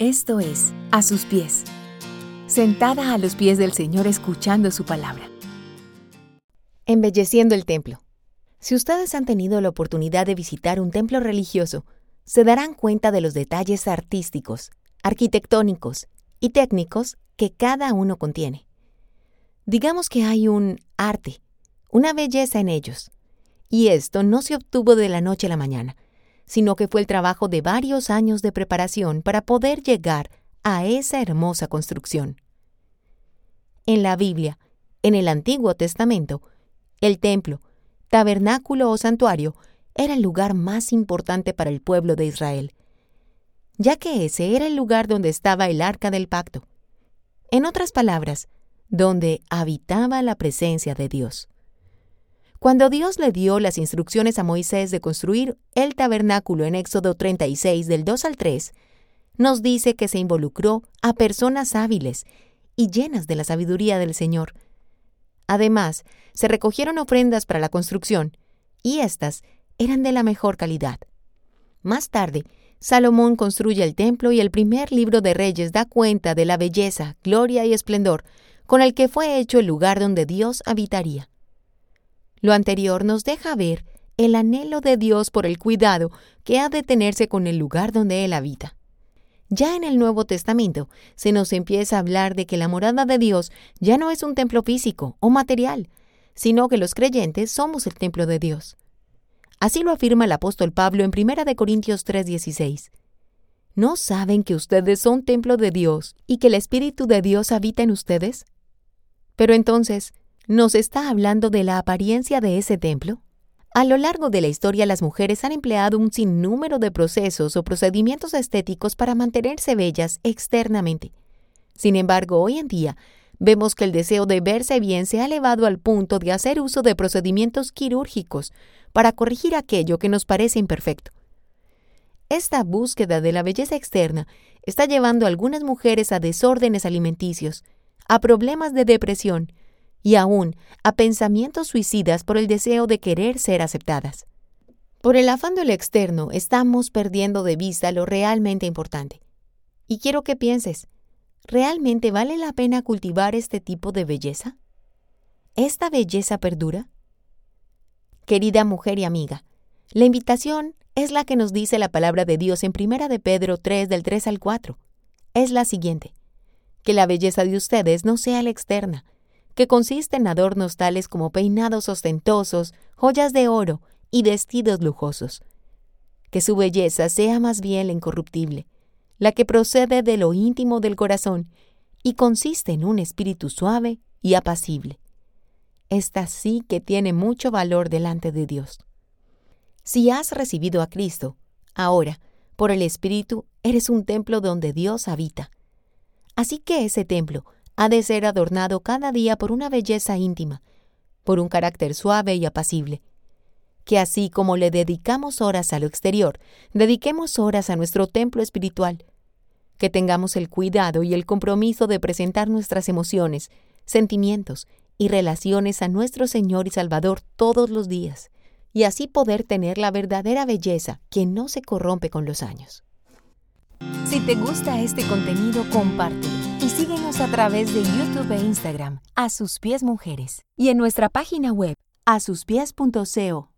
Esto es A sus pies, sentada a los pies del Señor escuchando su palabra. Embelleciendo el templo. Si ustedes han tenido la oportunidad de visitar un templo religioso, se darán cuenta de los detalles artísticos, arquitectónicos y técnicos que cada uno contiene. Digamos que hay un arte, una belleza en ellos, y esto no se obtuvo de la noche a la mañana, sino que fue el trabajo de varios años de preparación para poder llegar a esa hermosa construcción. En la Biblia, en el Antiguo Testamento, el templo, tabernáculo o santuario era el lugar más importante para el pueblo de Israel, ya que ese era el lugar donde estaba el arca del pacto. En otras palabras, donde habitaba la presencia de Dios. Cuando Dios le dio las instrucciones a Moisés de construir el tabernáculo en Éxodo 36 del 2 al 3, nos dice que se involucró a personas hábiles y llenas de la sabiduría del Señor. Además, se recogieron ofrendas para la construcción, y éstas eran de la mejor calidad. Más tarde, Salomón construye el templo y el primer libro de Reyes da cuenta de la belleza, gloria y esplendor con el que fue hecho el lugar donde Dios habitaría. Lo anterior nos deja ver el anhelo de Dios por el cuidado que ha de tenerse con el lugar donde Él habita. Ya en el Nuevo Testamento se nos empieza a hablar de que la morada de Dios ya no es un templo físico o material, sino que los creyentes somos el templo de Dios. Así lo afirma el apóstol Pablo en 1 Corintios 3:16. ¿No saben que ustedes son templo de Dios y que el Espíritu de Dios habita en ustedes? Pero entonces, ¿Nos está hablando de la apariencia de ese templo? A lo largo de la historia las mujeres han empleado un sinnúmero de procesos o procedimientos estéticos para mantenerse bellas externamente. Sin embargo, hoy en día vemos que el deseo de verse bien se ha elevado al punto de hacer uso de procedimientos quirúrgicos para corregir aquello que nos parece imperfecto. Esta búsqueda de la belleza externa está llevando a algunas mujeres a desórdenes alimenticios, a problemas de depresión, y aún a pensamientos suicidas por el deseo de querer ser aceptadas. Por el afán del externo estamos perdiendo de vista lo realmente importante. Y quiero que pienses, ¿realmente vale la pena cultivar este tipo de belleza? ¿Esta belleza perdura? Querida mujer y amiga, la invitación es la que nos dice la palabra de Dios en 1 de Pedro 3 del 3 al 4. Es la siguiente: que la belleza de ustedes no sea la externa, que consiste en adornos tales como peinados ostentosos, joyas de oro y vestidos lujosos. Que su belleza sea más bien la incorruptible, la que procede de lo íntimo del corazón y consiste en un espíritu suave y apacible. Esta sí que tiene mucho valor delante de Dios. Si has recibido a Cristo, ahora, por el Espíritu, eres un templo donde Dios habita. Así que ese templo ha de ser adornado cada día por una belleza íntima, por un carácter suave y apacible. Que así como le dedicamos horas a lo exterior, dediquemos horas a nuestro templo espiritual. Que tengamos el cuidado y el compromiso de presentar nuestras emociones, sentimientos y relaciones a nuestro Señor y Salvador todos los días, y así poder tener la verdadera belleza que no se corrompe con los años. Si te gusta este contenido, compártelo síguenos a través de YouTube e Instagram, A Sus Pies Mujeres, y en nuestra página web, asuspies.co.